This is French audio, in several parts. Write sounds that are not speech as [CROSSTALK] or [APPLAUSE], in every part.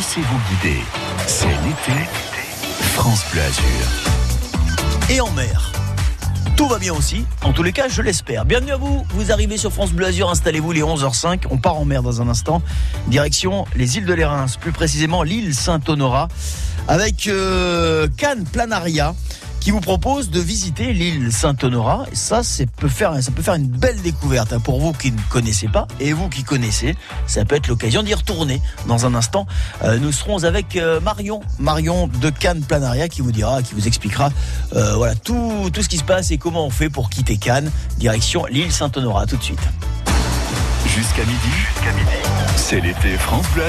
Laissez-vous guider. C'est l'été. France Bleu Azur. Et en mer. Tout va bien aussi, en tous les cas je l'espère. Bienvenue à vous, vous arrivez sur France Bleu Azur, installez-vous les 11h05, on part en mer dans un instant, direction les îles de l'Érins, plus précisément l'île Saint-Honorat, avec euh, Cannes Planaria qui vous propose de visiter l'île Saint-Honorat. Et ça, ça peut, faire, ça peut faire une belle découverte hein, pour vous qui ne connaissez pas et vous qui connaissez. Ça peut être l'occasion d'y retourner. Dans un instant, euh, nous serons avec euh, Marion, Marion de Cannes Planaria qui vous dira, qui vous expliquera euh, tout, ce qui se passe et comment on fait pour quitter Cannes, direction l'île Saint-Honorat. Tout de suite. Jusqu'à midi, jusqu'à midi, c'est l'été France Bleu.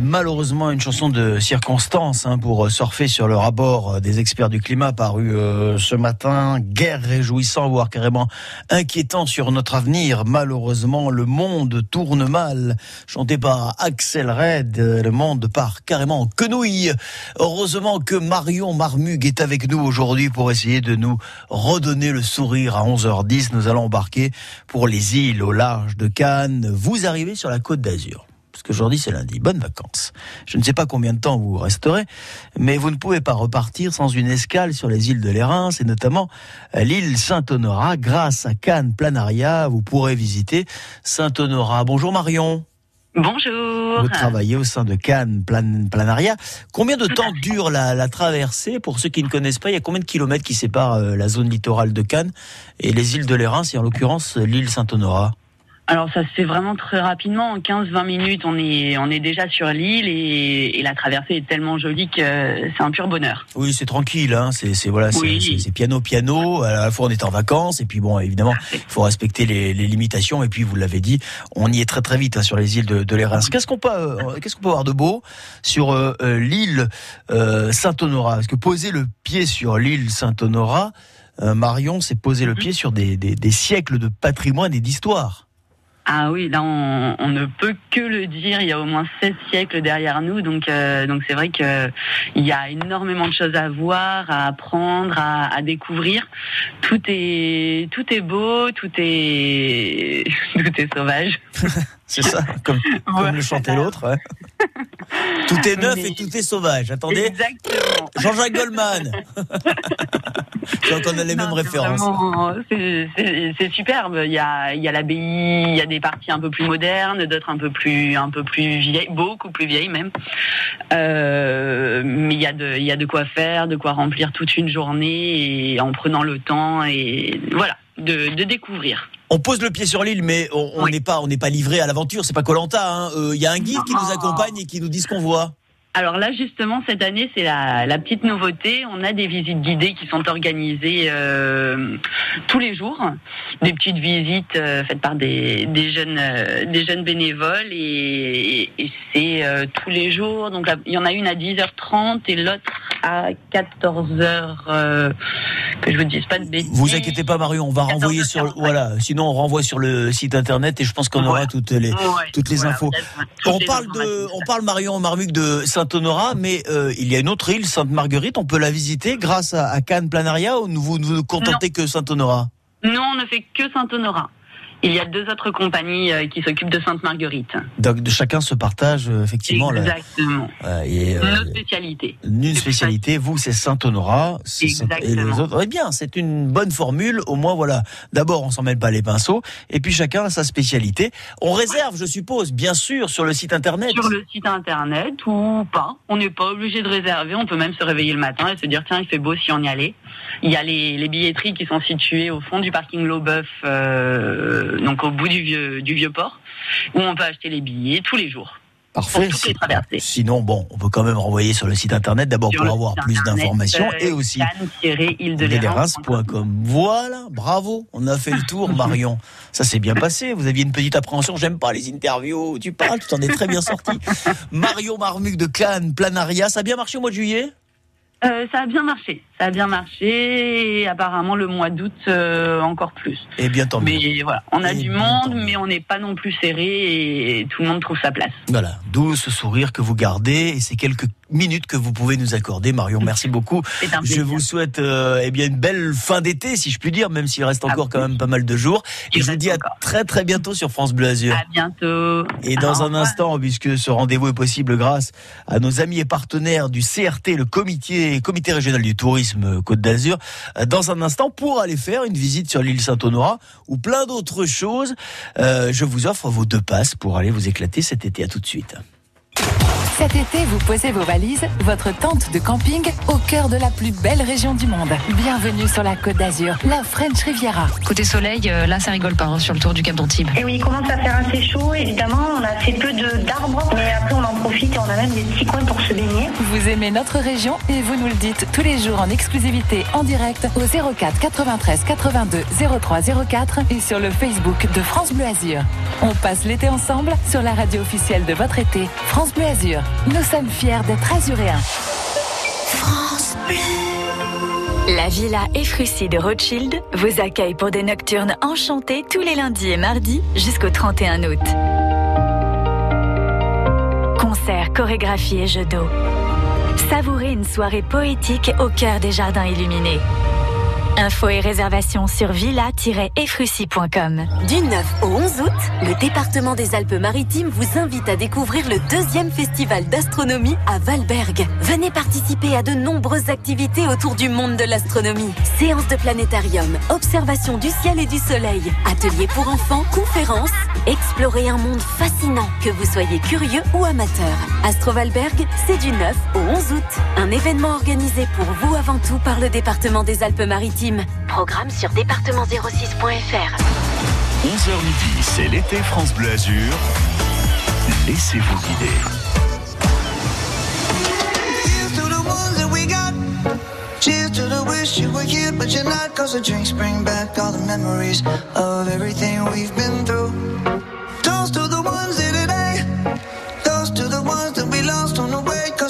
Malheureusement une chanson de circonstance hein, pour surfer sur le rapport des experts du climat paru euh, ce matin. Guerre réjouissant, voire carrément inquiétant sur notre avenir. Malheureusement, le monde tourne mal. Chanté par Axel Red, le monde part carrément en quenouille. Heureusement que Marion Marmug est avec nous aujourd'hui pour essayer de nous redonner le sourire à 11h10. Nous allons embarquer pour les îles au large de Cannes. Vous arrivez sur la côte d'Azur parce qu'aujourd'hui c'est lundi. Bonnes vacances. Je ne sais pas combien de temps vous resterez, mais vous ne pouvez pas repartir sans une escale sur les îles de l'Érins, et notamment euh, l'île Saint-Honorat. Grâce à Cannes Planaria, vous pourrez visiter Saint-Honorat. Bonjour Marion. Bonjour. Vous travaillez au sein de Cannes Planaria. Combien de temps dure la, traversée? Pour ceux qui ne connaissent pas, il y a combien de kilomètres qui séparent euh, la zone littorale de Cannes et les îles de l'Érins, et en l'occurrence l'île Saint-Honorat? Alors ça se fait vraiment très rapidement, en 15-20 minutes on est on est déjà sur l'île et, la traversée est tellement jolie que c'est un pur bonheur. Oui, c'est tranquille, hein. c'est voilà, c'est piano piano. À la fois on est en vacances et puis bon évidemment il faut respecter les, limitations et puis vous l'avez dit, on y est très très vite hein, sur les îles de, de l'Érins. Qu'est-ce qu'on peut euh, qu'est-ce qu'on peut voir de beau sur euh, euh, l'île Saint-Honorat? Parce que poser le pied sur l'île Saint-Honorat, Marion, c'est poser le mhm. pied sur des, des, des siècles de patrimoine et d'histoire. Ah oui, là on, ne peut que le dire. Il y a au moins 16 siècles derrière nous, donc euh, donc c'est vrai que il y a énormément de choses à voir, à apprendre, à, découvrir. Tout est tout est beau, tout est [LAUGHS] tout est sauvage. [LAUGHS] c'est ça, comme, [LAUGHS] le chantait l'autre. tout est neuf et tout est sauvage. Attendez. Exactement. Jean-Jacques Goldman. [LAUGHS] on a les mêmes références. C'est superbe. Il y a, il y a l'abbaye, il y a des parties un peu plus modernes, d'autres un peu plus, un peu plus vieilles, beaucoup plus vieilles même. Euh, mais il y a de, il y a de quoi faire, de quoi remplir toute une journée et en prenant le temps et voilà, de, de découvrir. On pose le pied sur l'île, mais on n'est pas, on n'est pas livré à l'aventure. C'est pas Colanta. Hein. Euh, il y a un guide qui nous accompagne et qui nous dit ce qu'on voit. Alors là, justement, cette année, c'est la, petite nouveauté. On a des visites guidées qui sont organisées euh, tous les jours, des petites visites euh, faites par des, jeunes, euh, des jeunes bénévoles, et, c'est tous les jours. Donc il y en a une à 10h30 et l'autre à 14h. que je vous dise pas de bêtises. Vous inquiétez pas, Marion, on va renvoyer sur voilà. Sinon, on renvoie sur le site internet et je pense qu'on aura toutes les toutes les infos. On parle de, on parle Marion Marmuc de Saint Saint-Honorat, mais euh, il y a une autre île, Sainte-Marguerite, on peut la visiter grâce à, Cannes Planaria ou vous ne vous contentez que Saint-Honorat Non, on ne fait que Saint-Honorat. Il y a deux autres compagnies euh, qui s'occupent de Sainte-Marguerite. Donc de chacun se partage euh, effectivement Exactement. et, euh, Une spécialité. Une spécialité, vous c'est Saint-Honorat et les autres. Eh bien, c'est une bonne formule. Au moins voilà. D'abord, on s'en mêle pas les pinceaux et puis chacun a sa spécialité. On réserve, je suppose, bien sûr, sur le site internet. Sur le site internet ou pas. On n'est pas obligé de réserver. On peut même se réveiller le matin et se dire tiens, il fait beau si on y allait. Il y a les, les billetteries qui sont situées au fond du parking Laubeuf. Euh, donc au bout du vieux, du vieux port, où on peut acheter les billets tous les jours. Parfait. Sinon, bon, on peut quand même renvoyer sur le site internet d'abord pour avoir plus d'informations et aussi Voilà, bravo, on a fait le tour, [LAUGHS] Marion. Ça s'est bien passé. Vous aviez une petite appréhension. J'aime pas les interviews. Tu parles, tu t'en es très bien sorti. [LAUGHS] Marion Marmuc de Cannes, Planaria, ça a bien marché au mois de juillet? Euh, ça a bien marché. Ça a bien marché et apparemment le mois d'août euh, encore plus. Et bien tant mieux. Mais voilà, on a du monde, mais on n'est pas non plus serré et tout le monde trouve sa place. Voilà, d'où ce sourire que vous gardez et ces quelques minutes que vous pouvez nous accorder, Marion. Merci beaucoup. Je vous souhaite euh, eh bien une belle fin d'été, si je puis dire, même s'il reste encore quand même pas mal de jours. Et je vous dis à très très bientôt sur France Bleu Azur. À bientôt. Et dans un instant, puisque ce rendez-vous est possible grâce à nos amis et partenaires du CRT, le comité, comité régional du tourisme Côte d'Azur, euh, dans un instant pour aller faire une visite sur l'île Saint-Honorat ou plein d'autres choses, euh, je vous offre vos deux passes pour aller vous éclater cet été. À tout de suite. Cet été, vous posez vos valises, votre tente de camping au cœur de la plus belle région du monde. Bienvenue sur la Côte d'Azur, la French Riviera. Côté soleil, euh, là ça rigole pas hein, sur le tour du Cap d'Antibes. Et oui, il commence à faire assez chaud, évidemment, on a assez peu d'arbres, mais après on en profite et on a même même des petits coins pour se baigner. Vous aimez notre région et vous nous le dites tous les jours en exclusivité en direct au 04 93 82 03 04 et sur le Facebook de France Bleu Azur. On passe l'été ensemble sur la radio officielle de votre été, France Bleu Azur. Nous sommes fiers d'être azuréens. France Bleu. La Villa Efrussi de Rothschild vous accueille pour des nocturnes enchantées tous les lundis et mardis jusqu'au 31 août. Concerts, chorégraphies et jeux d'eau. Savourez une soirée poétique au cœur des jardins illuminés. Infos et réservations sur villa-efrussi.com. Du 9 au 11 août, le département des Alpes-Maritimes vous invite à découvrir le deuxième festival d'astronomie à Valberg. Venez participer à de nombreuses activités autour du monde de l'astronomie. Séances de planétarium, observation du ciel et du soleil, ateliers pour enfants, conférences. Explorez un monde fascinant, que vous soyez curieux ou amateur. Astro Valberg, c'est du 9 au 11 août. Un événement organisé pour vous avant tout par le département des Alpes-Maritimes. Programme sur département06.fr. 11h midi, c'est l'été France Bleu Azur. Laissez-vous guider. Cheers to the wish you were here, but you're not. Cause the drinks bring back all the memories of everything we've been through.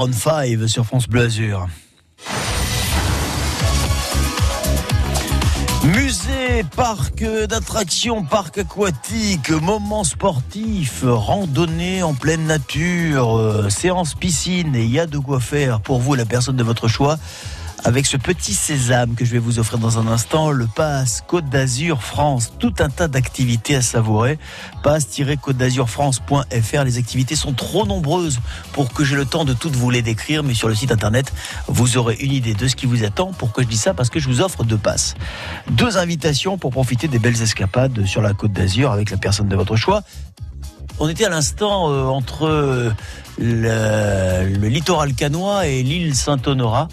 Maroon 5 sur France Bleu Azur. Musée, parc d'attractions, parc aquatique, moments sportifs, randonnée en pleine nature, euh, séance piscine, et il y a de quoi faire pour vous, la personne de votre choix. Avec ce petit sésame que je vais vous offrir dans un instant, le pass Côte d'Azur France, tout un tas d'activités à savourer. pass-côte d'Azur France.fr. Les activités sont trop nombreuses pour que j'ai le temps de toutes vous les décrire, mais sur le site internet, vous aurez une idée de ce qui vous attend. Pourquoi je dis ça Parce que je vous offre deux passes. Deux invitations pour profiter des belles escapades sur la Côte d'Azur avec la personne de votre choix. On était à l'instant euh, entre euh, le, littoral canois et l'île Saint-Honorat.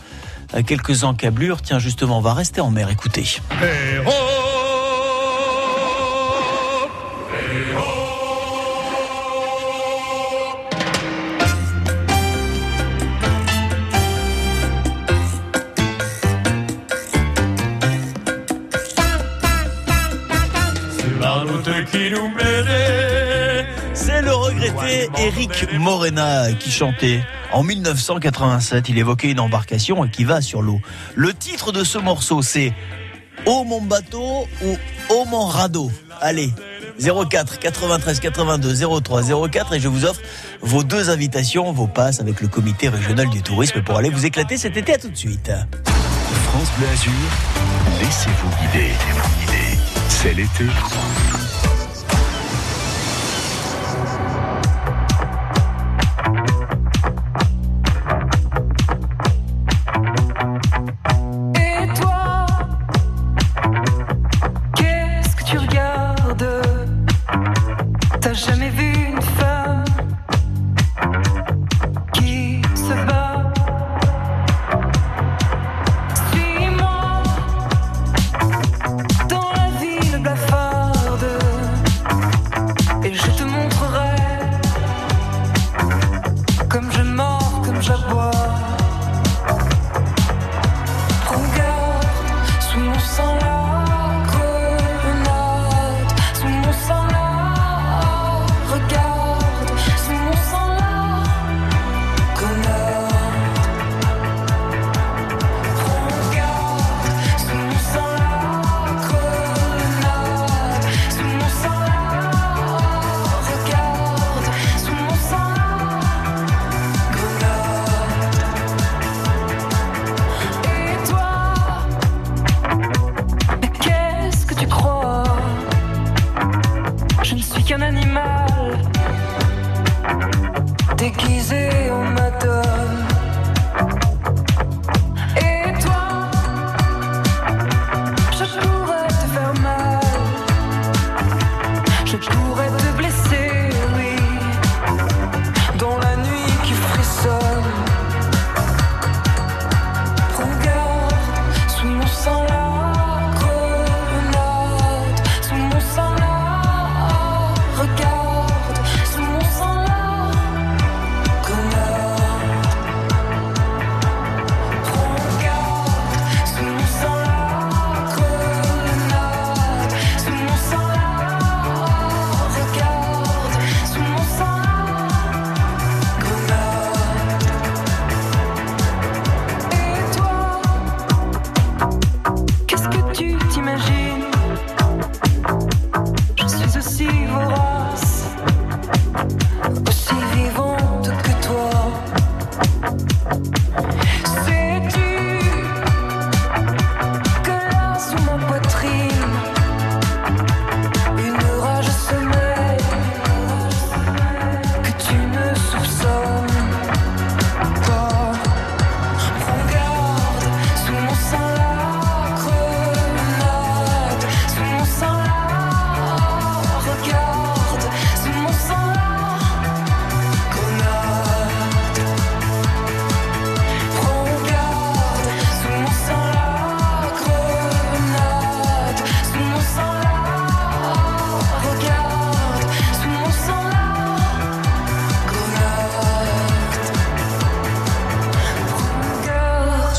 Euh, quelques encablures. Tiens, justement, on va rester en mer. Écoutez. Héro Héro C'est le regretté Eric Morena qui chantait en 1987, il évoquait une embarcation qui va sur l'eau. Le titre de ce morceau, c'est Oh mon bateau ou Oh mon radeau. Allez, 04 93 82 03 04 et je vous offre vos deux invitations, vos passes avec le comité régional du tourisme pour aller vous éclater cet été. À tout de suite. France Bleu Azur, laissez-vous guider. C'est l'été.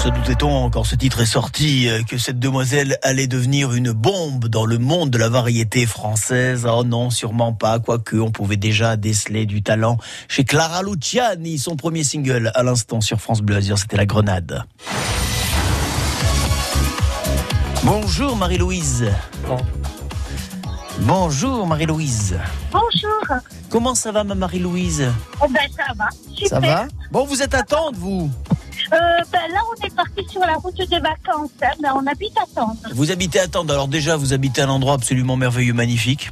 Se doutait-on, quand ce titre est sorti, euh, que cette demoiselle allait devenir une bombe dans le monde de la variété française? Oh non, sûrement pas, quoique on pouvait déjà déceler du talent chez Clara Luciani, son premier single à l'instant sur France Bleu Azur, c'était La Grenade. Bonjour Marie-Louise. Bonjour Marie-Louise. Bonjour. Comment ça va ma Marie-Louise? Oh ben ça va. Super. Ça va? Bon, vous êtes à Tende, vous? Ben là on est parti sur la route des vacances. hein. Ben, on habite à Tende. Vous habitez à Tende, alors déjà vous habitez à un endroit absolument merveilleux, magnifique.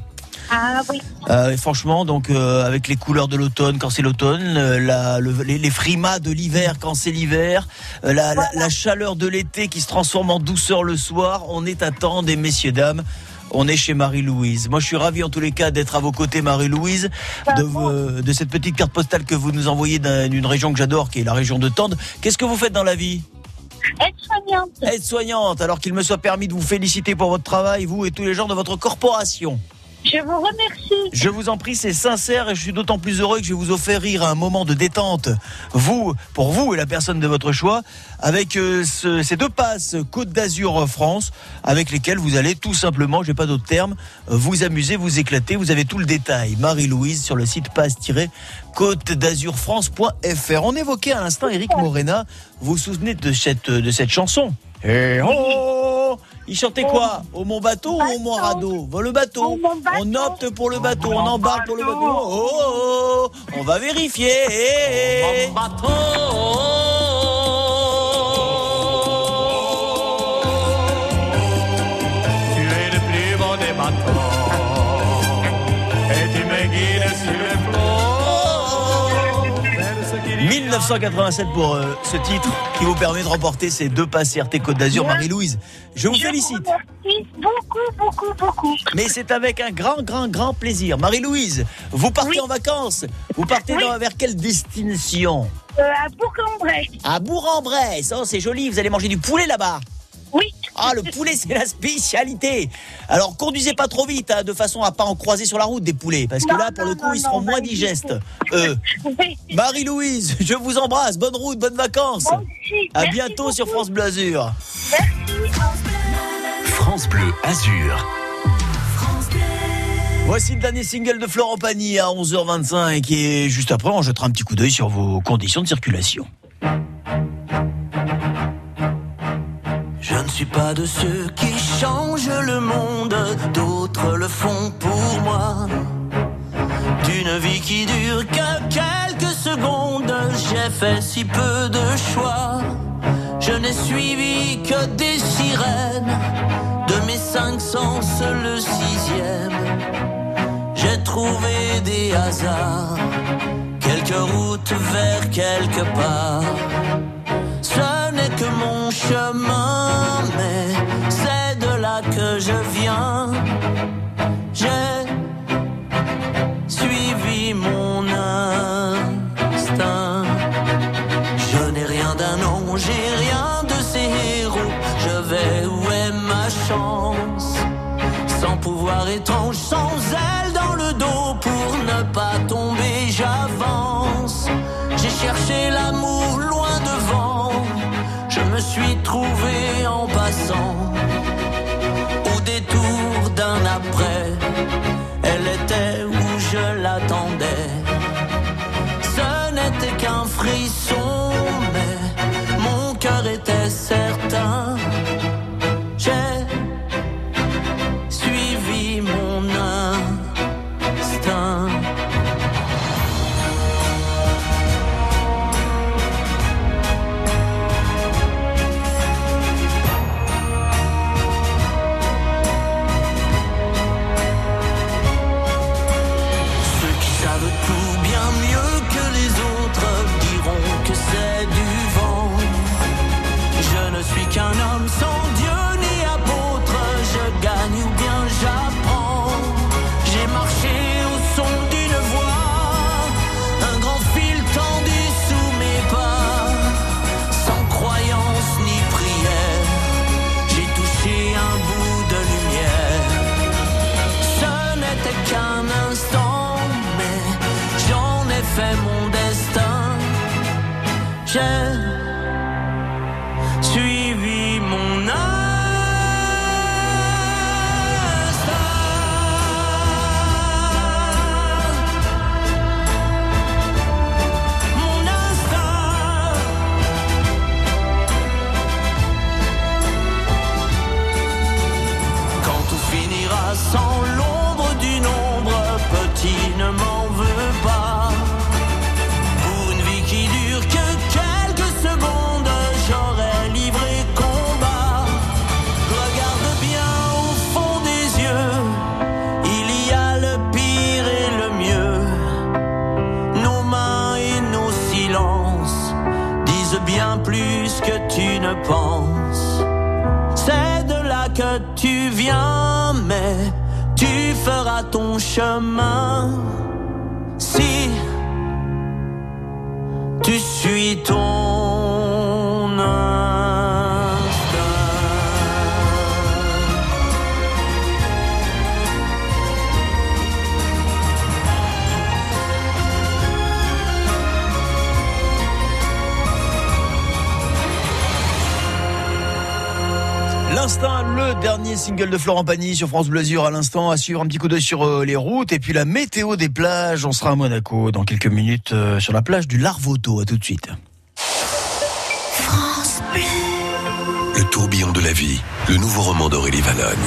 Ah oui. Euh, et franchement, donc euh, avec les couleurs de l'automne quand c'est l'automne, euh, la- le- les, les frimas de l'hiver quand c'est l'hiver, euh, la, la- la chaleur de l'été qui se transforme en douceur le soir, on est à Tende et messieurs dames. On est chez Marie-Louise. Moi, je suis ravi en tous les cas d'être à vos côtés, Marie-Louise, de, de cette petite carte postale que vous nous envoyez d'un- d'une région que j'adore, qui est la région de Tende. Qu'est-ce que vous faites dans la vie? Aide-soignante. Aide-soignante. Alors qu'il me soit permis de vous féliciter pour votre travail, vous et tous les gens de votre corporation. Je vous remercie. Je vous en prie, c'est sincère et je suis d'autant plus heureux que je vais vous offrir un moment de détente, vous, pour vous et la personne de votre choix, avec euh, ce- ces deux passes Côte d'Azur France, avec lesquelles vous allez tout simplement, j'ai pas d'autre terme, euh, vous amuser, vous éclater. Vous avez tout le détail. Marie-Louise sur le site passe-côte d'Azur France.fr. On évoquait à l'instant Eric Morena. Vous vous souvenez de cette, de cette chanson? Eh oh Il chantait quoi Au Mont Bateau ou au Mont Radeau Bon, Le bateau. On opte pour le bateau, on embarque pour le bateau. Oh, oh, oh, on va vérifier. Tu 1987 pour euh, ce titre qui vous permet de remporter ces deux passes RT Côte d'Azur, Marie-Louise. Je vous félicite. Merci beaucoup, beaucoup, beaucoup. Mais c'est avec un grand, grand, grand plaisir. Marie-Louise, vous partez en vacances. Vous partez Oui. dans- vers quelle destination? Euh, à Bourg-en-Bresse. À Bourg-en-Bresse. Oh, c'est joli. Vous allez manger du poulet là-bas. Oui. Ah, le poulet, c'est la spécialité. Alors, conduisez pas trop vite, hein, de façon à pas en croiser sur la route des poulets, parce que Non, là, pour non, le coup, non, ils seront non, moins digestes. [LAUGHS] Euh. Marie-Louise, je vous embrasse. Bonne route, bonnes vacances. Aussi. À Merci bientôt sur. France Bleu Azur. France Bleu Azur. Voici le dernier single de Florent Pagny à 11h25 et juste après, on jettera un petit coup d'œil sur vos conditions de circulation. Je ne suis pas de ceux qui changent le monde, d'autres le font pour moi. D'une vie qui dure que quelques secondes, j'ai fait si peu de choix. Je n'ai suivi que des sirènes, de mes cinq sens le sixième. J'ai trouvé des hasards, quelques routes vers quelque part. Que mon chemin, mais c'est de là que je viens. J'ai suivi mon instinct. Je n'ai rien d'un nom, j'ai rien de ces héros. Je vais où est ma chance? Sans pouvoir étrange, sans aile dans le dos pour ne pas tomber, j'avance. J'ai cherché suis trouvé single de Florent Pagny sur France Bleu Azur à l'instant, à suivre un petit coup d'œil sur euh, les routes et puis la météo des plages. On sera à Monaco dans quelques minutes euh, sur la plage du Larvoto. À tout de suite. France Bleu. Le tourbillon de la vie, le nouveau roman d'Aurélie Valogne.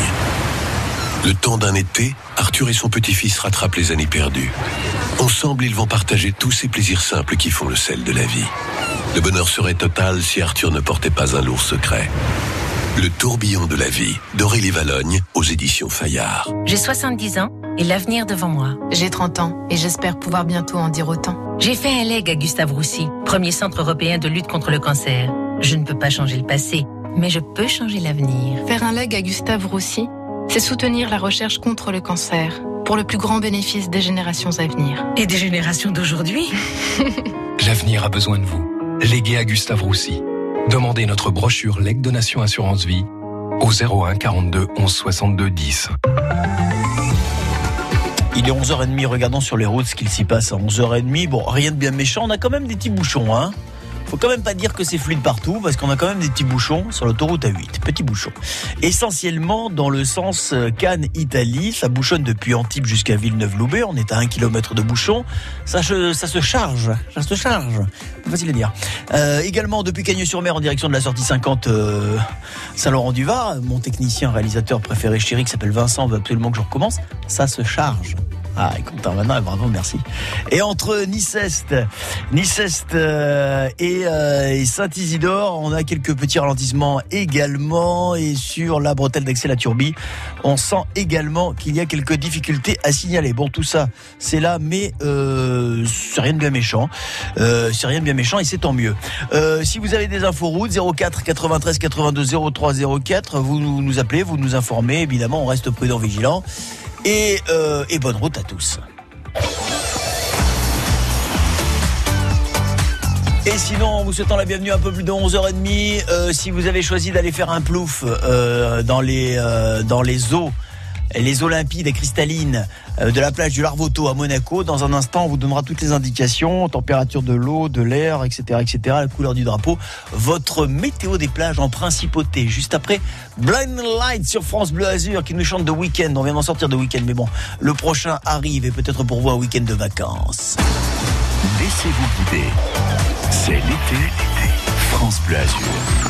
Le temps d'un été, Arthur et son petit-fils rattrapent les années perdues. Ensemble, ils vont partager tous ces plaisirs simples qui font le sel de la vie. Le bonheur serait total si Arthur ne portait pas un lourd secret. Le tourbillon de la vie d'Aurélie Valogne aux éditions Fayard. J'ai 70 ans et l'avenir devant moi. J'ai 30 ans et j'espère pouvoir bientôt en dire autant. J'ai fait un leg à Gustave Roussy, premier centre européen de lutte contre le cancer. Je ne peux pas changer le passé, mais je peux changer l'avenir. Faire un leg à Gustave Roussy, c'est soutenir la recherche contre le cancer pour le plus grand bénéfice des générations à venir. Et des générations d'aujourd'hui [LAUGHS] L'avenir a besoin de vous. Légué à Gustave Roussy. Demandez notre brochure Leg Donation Assurance Vie au 01 42 11 62 10. Il est 11h30, regardons sur les routes ce qu'il s'y passe à 11h30. Bon, rien de bien méchant, on a quand même des petits bouchons, hein. Faut quand même pas dire que c'est fluide partout parce qu'on a quand même des petits bouchons sur l'autoroute A8. Petits bouchons. Essentiellement dans le sens euh, Cannes-Italie. Ça bouchonne depuis Antibes jusqu'à Villeneuve-Loubet. On est à un kilomètre de bouchon. Ça, se- charge. Ça se charge. Facile à dire. Euh, également depuis Cagnes-sur-Mer en direction de la sortie 50 euh, Saint-Laurent-du-Var. Mon technicien réalisateur préféré chéri qui s'appelle Vincent veut absolument que je recommence. Ça se charge. Ah, écoute, maintenant, bravo, merci. Et entre Niceste, euh, et, euh, et Saint-Isidore, on a quelques petits ralentissements également. Et sur la bretelle d'accès la Turbie, on sent également qu'il y a quelques difficultés à signaler. Bon, tout ça, c'est là, mais euh, c'est rien de bien méchant. C'est rien de bien méchant et c'est tant mieux. Si vous avez des infos routes, 04 93 82 03 04, vous nous appelez, vous nous informez. Évidemment, on reste prudent, vigilant. Et, euh, et bonne route à tous. Et sinon, en vous souhaitant la bienvenue un peu plus de 11h30, euh, si vous avez choisi d'aller faire un plouf euh, dans, les, euh, dans les eaux, les eaux limpides et cristallines euh, de la plage du Larvoto à Monaco, dans un instant, on vous donnera toutes les indications, température de l'eau, de l'air, etc., etc., la couleur du drapeau, votre météo des plages en principauté. Juste après, Blind Light sur France Bleu Azur qui nous chante de week-end. On vient d'en sortir de week-end, mais bon, le prochain arrive et peut-être pour vous un week-end de vacances. Laissez-vous guider. C'est l'été. France Bleu Azur.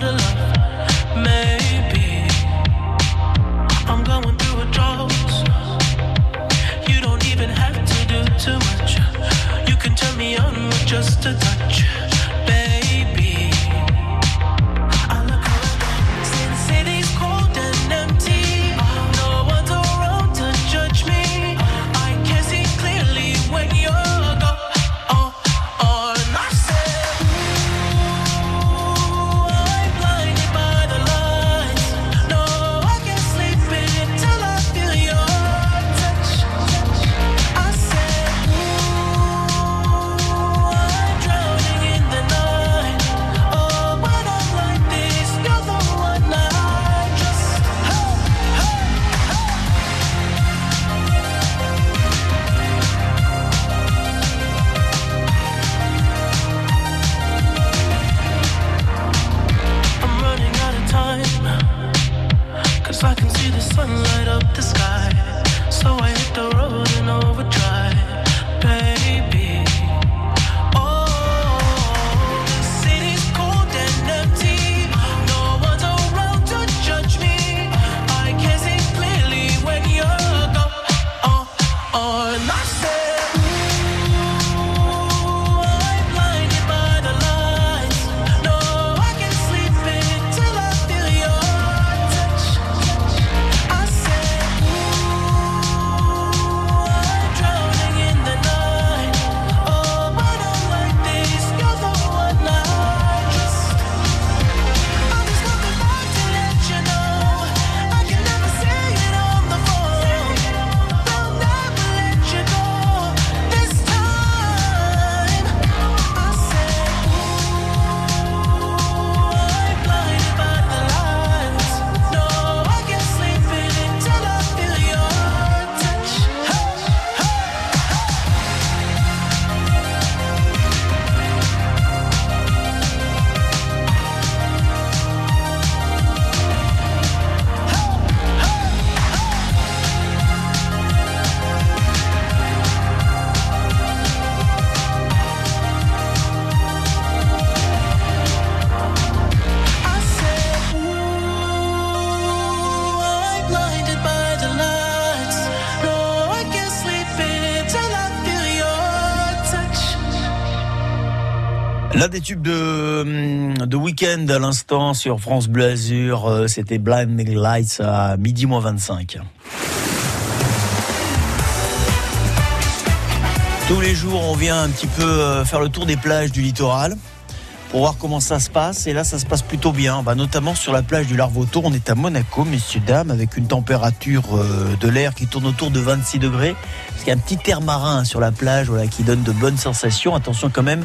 lot of love. Tubes de, hum, de week-end à l'instant sur France Bleu Azur, euh, c'était Blind Lights à midi moins 25. Tous les jours, on vient un petit peu euh, faire le tour des plages du littoral pour voir comment ça se passe. Et là, ça se passe plutôt bien, bah, notamment sur la plage du Larvoto. On est à Monaco, messieurs, dames, avec une température euh, de l'air qui tourne autour de 26 degrés. Parce qu'il y a un petit air marin sur la plage qui donne de bonnes sensations. Attention quand même,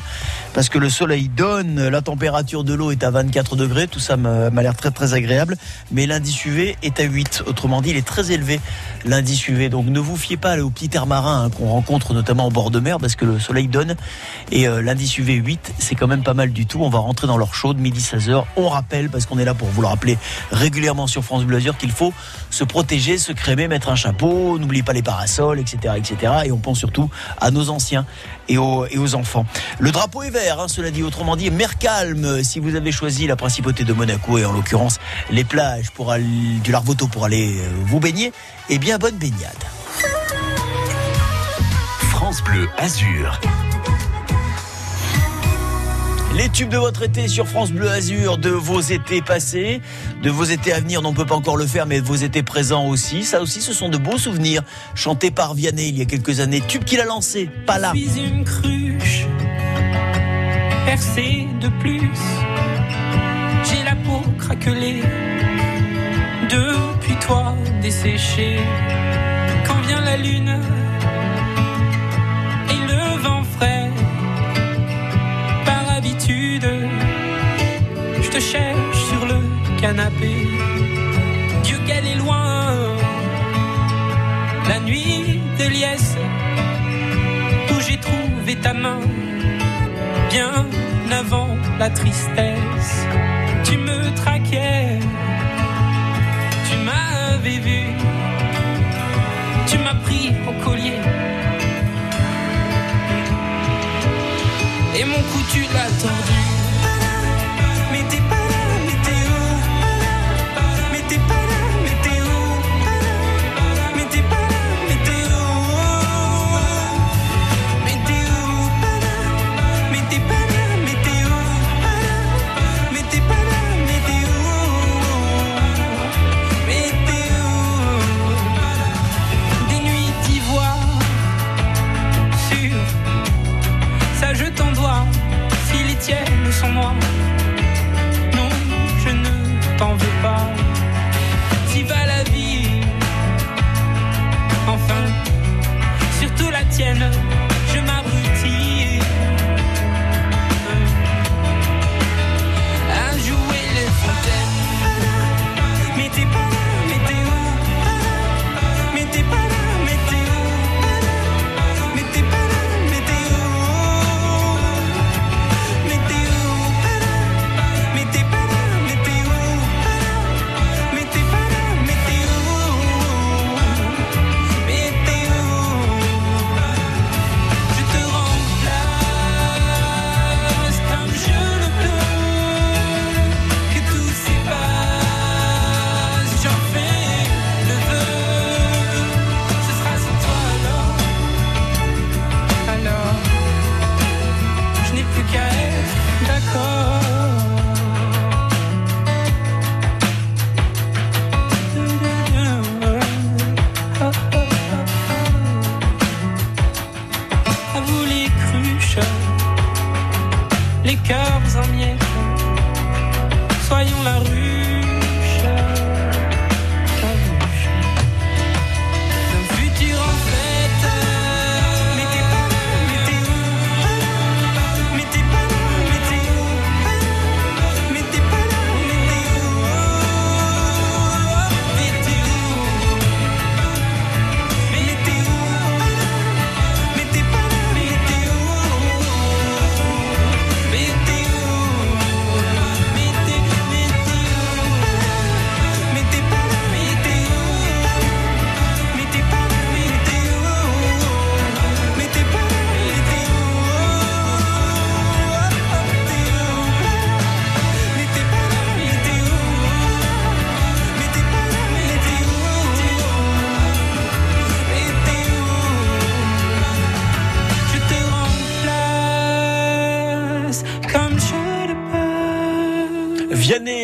parce que le soleil donne, la température de l'eau est à 24 degrés. Tout ça m'a l'air très très agréable. Mais l'indice UV est à 8. Autrement dit, il est très élevé, l'indice UV. Donc ne vous fiez pas au petit air marin hein, qu'on rencontre notamment au bord de mer, parce que le soleil donne. Et euh, l'indice UV 8, c'est quand même pas mal du tout. On va rentrer dans l'heure chaude, midi 16h. On rappelle, parce qu'on est là pour vous le rappeler régulièrement sur France Bleu Azur, qu'il faut se protéger, se crémer, mettre un chapeau, n'oubliez pas les parasols, etc., etc. Et on pense surtout à nos anciens et aux, enfants. Le drapeau est vert, hein, cela dit, autrement dit, mer calme. Si vous avez choisi la principauté de Monaco et en l'occurrence les plages du Larvoto pour aller euh, vous baigner, eh bien bonne baignade. France Bleu Azur. Les tubes de votre été sur France Bleu Azur, de vos étés passés, de vos étés à venir, on ne peut pas encore le faire, mais de vos étés présents aussi. Ça aussi, ce sont de beaux souvenirs. Chantés par Vianney il y a quelques années. Tube qu'il a lancé, pas là. Je une cruche depuis toi desséchée. Quand vient la lune je te cherche sur le canapé. Dieu qu'elle est loin, la nuit de liesse où j'ai trouvé ta main bien avant la tristesse. Tu me traquais, tu m'avais vu, tu m'as pris au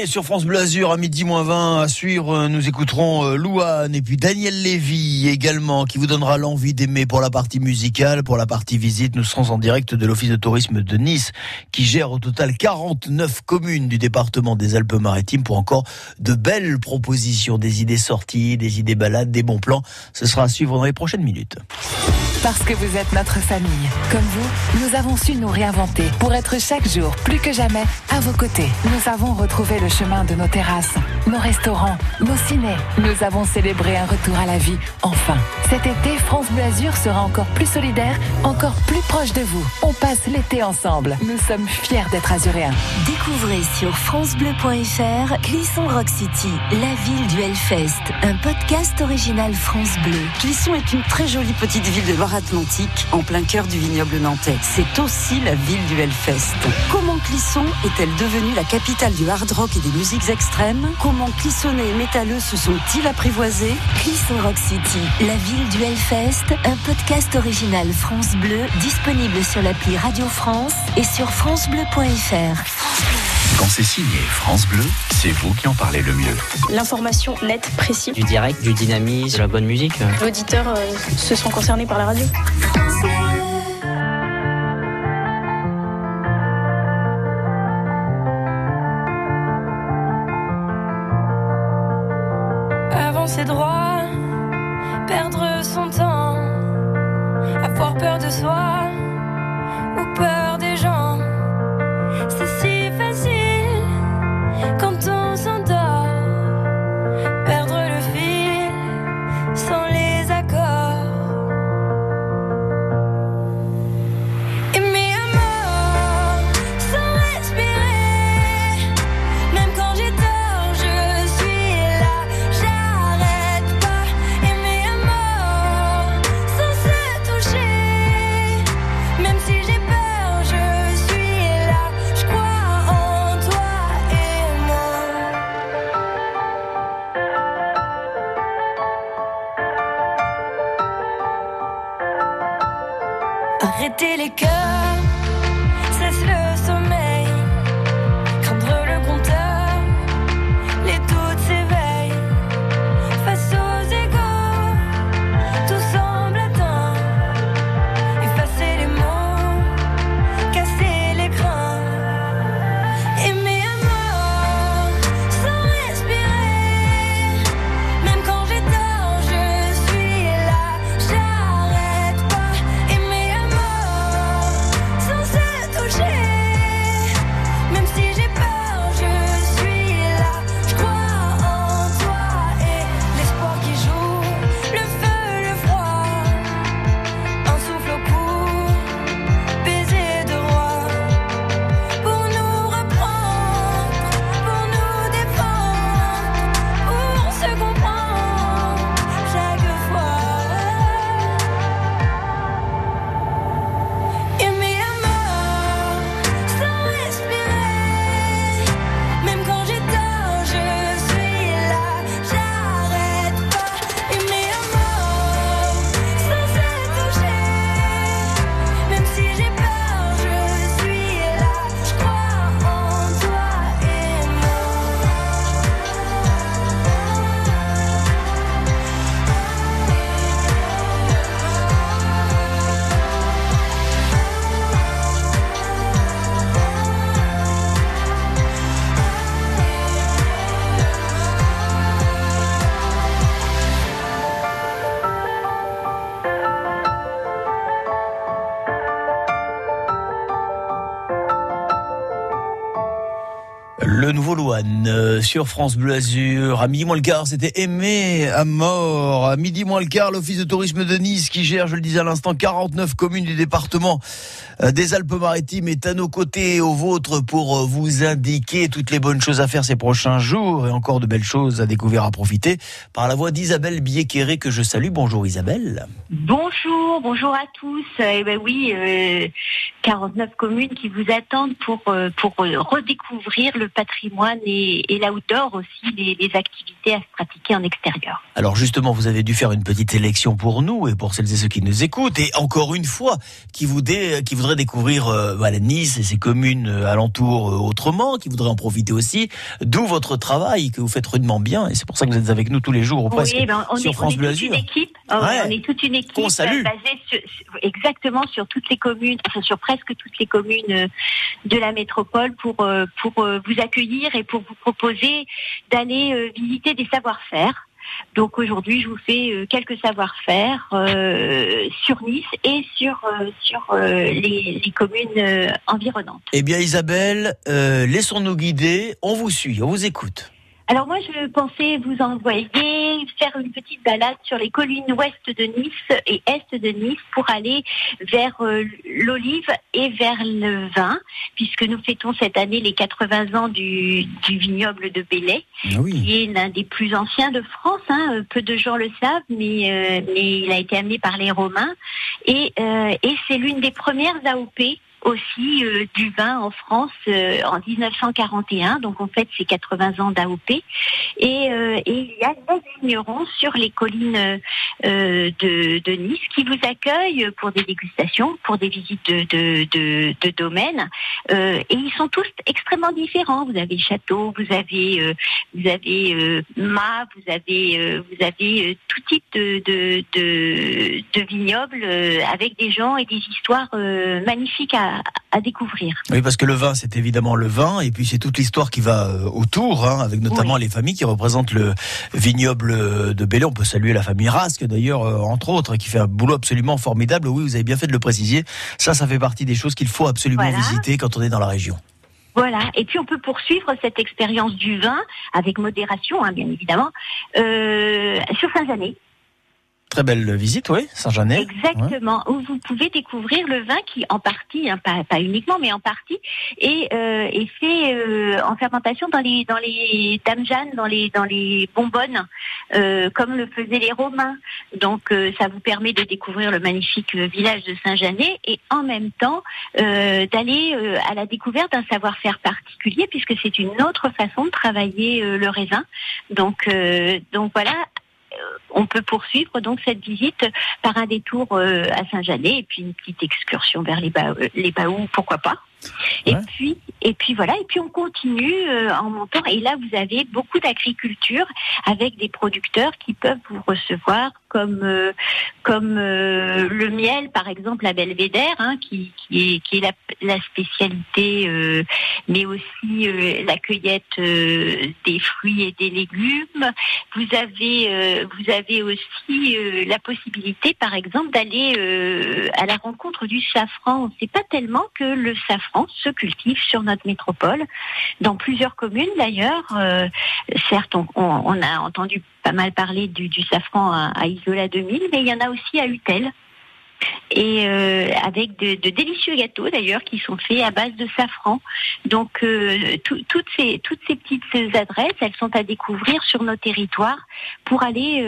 sur France Bleu Azur à midi moins 20 à suivre. euh, Nous écouterons euh, Louane et puis Daniel Lévy également qui vous donnera l'envie d'aimer pour la partie musicale, pour la partie visite. Nous serons en direct de l'Office de tourisme de Nice qui gère au total 49 communes du département des Alpes-Maritimes pour encore de belles propositions, des idées sorties, des idées balades, des bons plans. Ce sera à suivre dans les prochaines minutes. Parce que vous êtes notre famille. Comme vous, nous avons su nous réinventer pour être chaque jour, plus que jamais, à vos côtés. Nous avons retrouvé le chemin de nos terrasses, nos restaurants, nos cinés. Nous avons célébré un retour à la vie, enfin. Cet été, France Bleu Azur sera encore plus solidaire, encore plus proche de vous. On passe l'été ensemble. Nous sommes fiers d'être azuréens. Découvrez sur francebleu.fr Clisson Rock City, la ville du Hellfest, un podcast original France Bleu. Clisson est une très jolie petite ville de Loire-Atlantique, en plein cœur du vignoble nantais. C'est aussi la ville du Hellfest. Comment Clisson est-elle devenue la capitale du hard rock et des musiques extrêmes? Comment Clissonnais et métalleux se sont-ils apprivoisés? Clisson Rock City, la ville du Hellfest, un podcast original France Bleu, disponible sur l'appli Radio France et sur francebleu.fr. Quand c'est signé France Bleu, c'est vous qui en parlez le mieux. L'information nette, précise. Du direct, du dynamisme, de la bonne musique. L'auditeur euh, se sent concerné par la radio. Peur de soi sur France Bleu Azur. À midi moins le quart, c'était aimé à mort. À midi moins le quart, l'Office de tourisme de Nice qui gère, je le disais à l'instant, 49 communes du département euh, des Alpes-Maritimes est à nos côtés et aux vôtres pour euh, vous indiquer toutes les bonnes choses à faire ces prochains jours et encore de belles choses à découvrir, à profiter par la voix d'Isabelle Biequéré que je salue. Bonjour Isabelle. Bonjour, bonjour à tous. Eh ben oui, euh, 49 communes qui vous attendent pour, euh, pour euh, redécouvrir le patrimoine et, et l'outdoor aussi, les, les activités à se pratiquer en extérieur. Alors justement, vous avez dû faire une petite élection pour nous et pour celles et ceux qui nous écoutent. Et encore une fois, qui, voudrait, qui voudraient découvrir euh, voilà, Nice et ses communes euh, alentours euh, autrement, qui voudraient en profiter aussi. D'où votre travail que vous faites rudement bien. Et c'est pour ça que vous êtes avec nous tous les jours ou presque Oui, ben, on, sur est, France on est Bleu toute une Azur. équipe. Oh, Ouais. On est toute une équipe salue. euh, basée sur- exactement sur toutes les communes, enfin sur presque toutes les communes de la métropole pour pour vous accueillir et pour vous proposer d'aller euh, visiter des savoir-faire. Donc aujourd'hui, je vous fais euh, quelques savoir-faire euh, sur Nice et sur les, communes environnantes. Eh bien Isabelle, laissons-nous guider. On vous suit, on vous écoute. Alors moi, je pensais vous envoyer faire une petite balade sur les collines ouest de Nice et est de Nice pour aller vers euh, l'olive et vers le vin, puisque nous fêtons cette année les 80 ans du, du vignoble de Bellay, qui est l'un des plus anciens de France. hein. Euh, Peu de gens le savent, mais, euh, mais il a été amené par les Romains. Et, euh, et c'est l'une des premières AOP aussi euh, du vin en France euh, en 1941. Donc en fait, c'est 80 ans d'AOP. Et, euh, et il y a des vignerons sur les collines euh, de, de Nice qui vous accueillent pour des dégustations, pour des visites de, de, de, de domaines. Euh, et ils sont tous extrêmement différents. Vous avez château, vous avez euh, vous avez mât, vous avez vous avez tout type de de, de, de vignobles avec des gens et des histoires magnifiques à, à découvrir. Oui, parce que le vin, c'est évidemment le vin, et puis c'est toute l'histoire qui va euh, autour, hein, avec notamment les familles qui représentent le vignoble de Belley. On peut saluer la famille Rasque, d'ailleurs, euh, entre autres, qui fait un boulot absolument formidable. Oui, vous avez bien fait de le préciser. Ça, ça fait partie des choses qu'il faut absolument Voilà. visiter quand on est dans la région. Voilà. Et puis on peut poursuivre cette expérience du vin avec modération, hein, bien évidemment, euh, sur Saint-Janet. Très belle visite, oui, Saint-Janet. Exactement, où vous pouvez découvrir le vin qui, en partie, hein, pas, uniquement, mais en partie, est, euh, est fait euh, en fermentation dans les dans les dames Jeanne, dans les dans les bonbonnes, euh, comme le faisaient les Romains. Donc, euh, ça vous permet de découvrir le magnifique village de Saint-Janet et en même temps euh, d'aller euh, à la découverte d'un savoir-faire particulier, puisque c'est une autre façon de travailler le raisin. Donc, donc voilà, on peut poursuivre donc cette visite par un détour euh, à Saint-Janet et puis une petite excursion vers les, ba- euh, les Baous, pourquoi pas. Et puis et puis voilà et puis on continue euh, en montant. Et là vous avez beaucoup d'agriculture avec des producteurs qui peuvent vous recevoir comme euh, comme euh, le miel par exemple à Belvédère hein, qui, qui est qui est la, la spécialité mais aussi la cueillette des fruits et des légumes. Vous avez vous avez aussi la possibilité par exemple d'aller à la rencontre du safran. On ne sait pas tellement que le safran se cultive sur notre métropole dans plusieurs communes d'ailleurs Euh, certes on, a entendu pas mal parler du, safran à, Isola 2000 mais il y en a aussi à Utel et euh, avec de, délicieux gâteaux d'ailleurs qui sont faits à base de safran. Donc euh, tout- toutes ces petites adresses, elles sont à découvrir sur nos territoires pour aller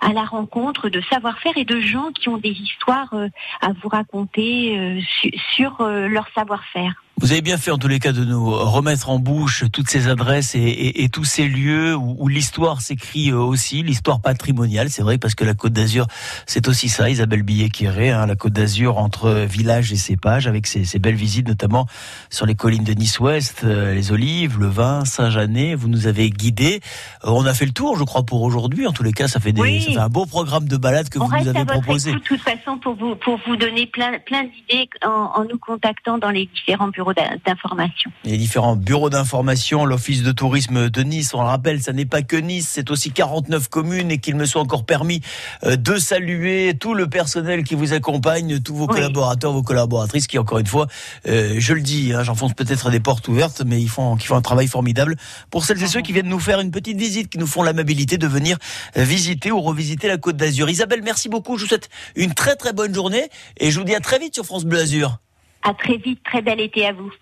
à la rencontre de savoir-faire et de gens qui ont des histoires euh, à vous raconter euh, su- sur euh, leur savoir-faire. Vous avez bien fait en tous les cas de nous remettre en bouche toutes ces adresses et, et- et tous ces lieux où, où l'histoire s'écrit euh, aussi, l'histoire patrimoniale, c'est vrai parce que la Côte d'Azur, c'est aussi ça, Isabelle Billet-Quiré, hein, la Côte d'Azur entre village et cépages, avec ses, ses belles visites notamment sur les collines de Nice-Ouest, euh, les olives, le vin, Saint-Janet, vous nous avez guidés. Euh, on a fait le tour, je crois, pour aujourd'hui. En tous les cas, ça fait, des, Oui. ça fait un beau programme de balade que On vous nous avez à votre proposé. écoute de toute façon pour vous pour vous donner plein plein d'idées en, en nous contactant dans les différents bureaux d'in- d'information. les différents bureaux d'information, l'office de tourisme de Nice, on le rappelle, ça n'est pas que Nice, c'est aussi 49 communes et qu'il me soit encore permis euh, de saluer tout le personnel qui vous accompagne, tous vos collaborateurs, vos collaboratrices qui, encore une fois, euh, je le dis, hein, j'enfonce peut-être des portes ouvertes, mais ils font, qui font un travail formidable pour celles et ceux qui viennent nous faire une petite visite, qui nous font l'amabilité de venir euh, visiter ou revisiter la Côte d'Azur. Isabelle, merci beaucoup, je vous souhaite une très très bonne journée et je vous dis à très vite sur France Bleu Azur. À très vite, très bel été à vous.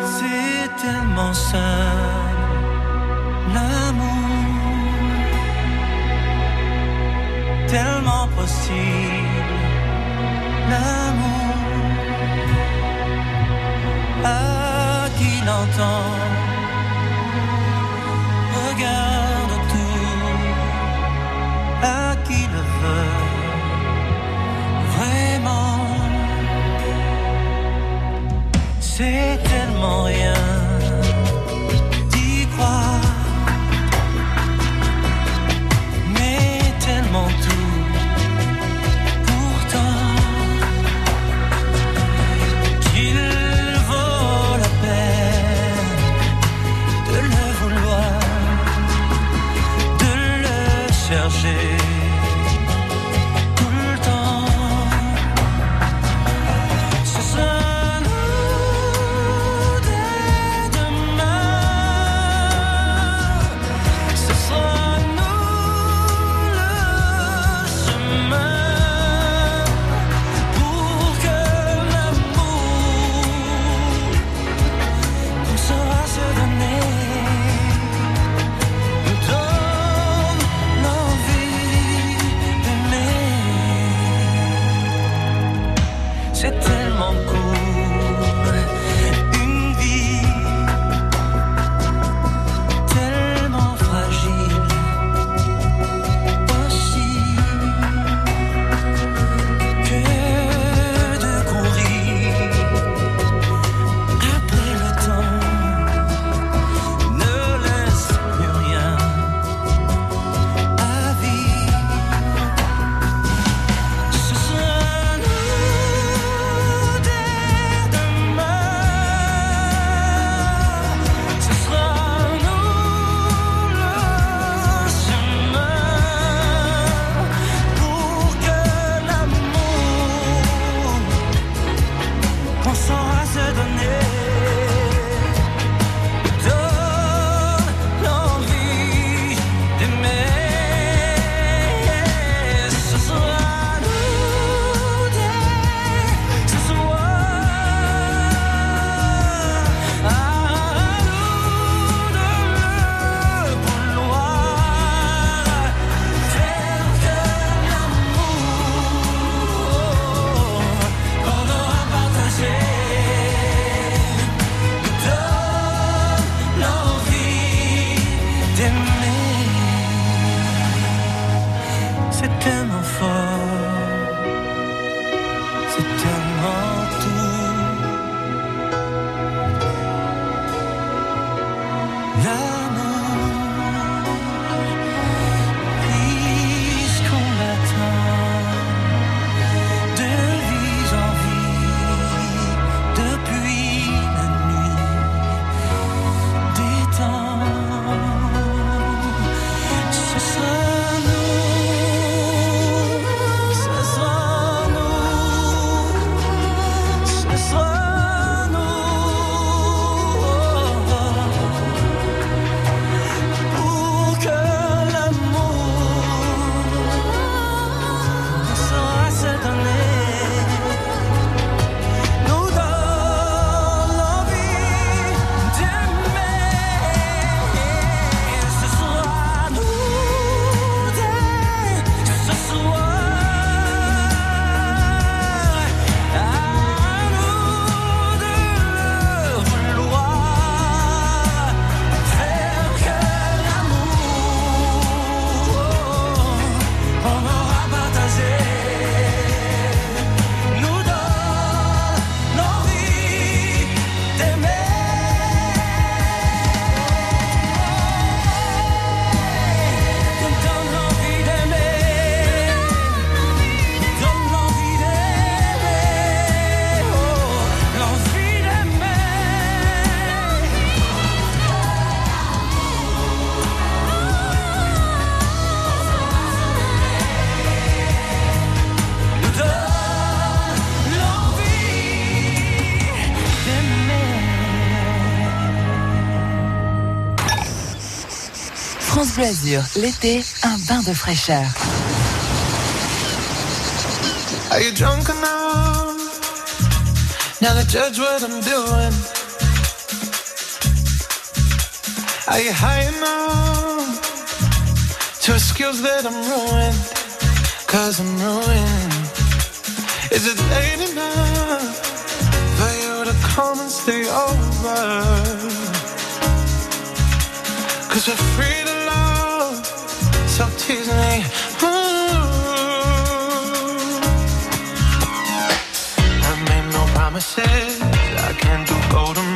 C'est tellement seul l'amour tellement possible Regarde tout à qui le veut vraiment. C'est tellement rien. L'été, un bain de fraîcheur. Are you drunk enough? Now to judge what I'm doing. Are you high enough? Excuse that I'm ruined? Cause I'm ruined. Is it late enough tease me. Ooh. I made no promises, I can't do golden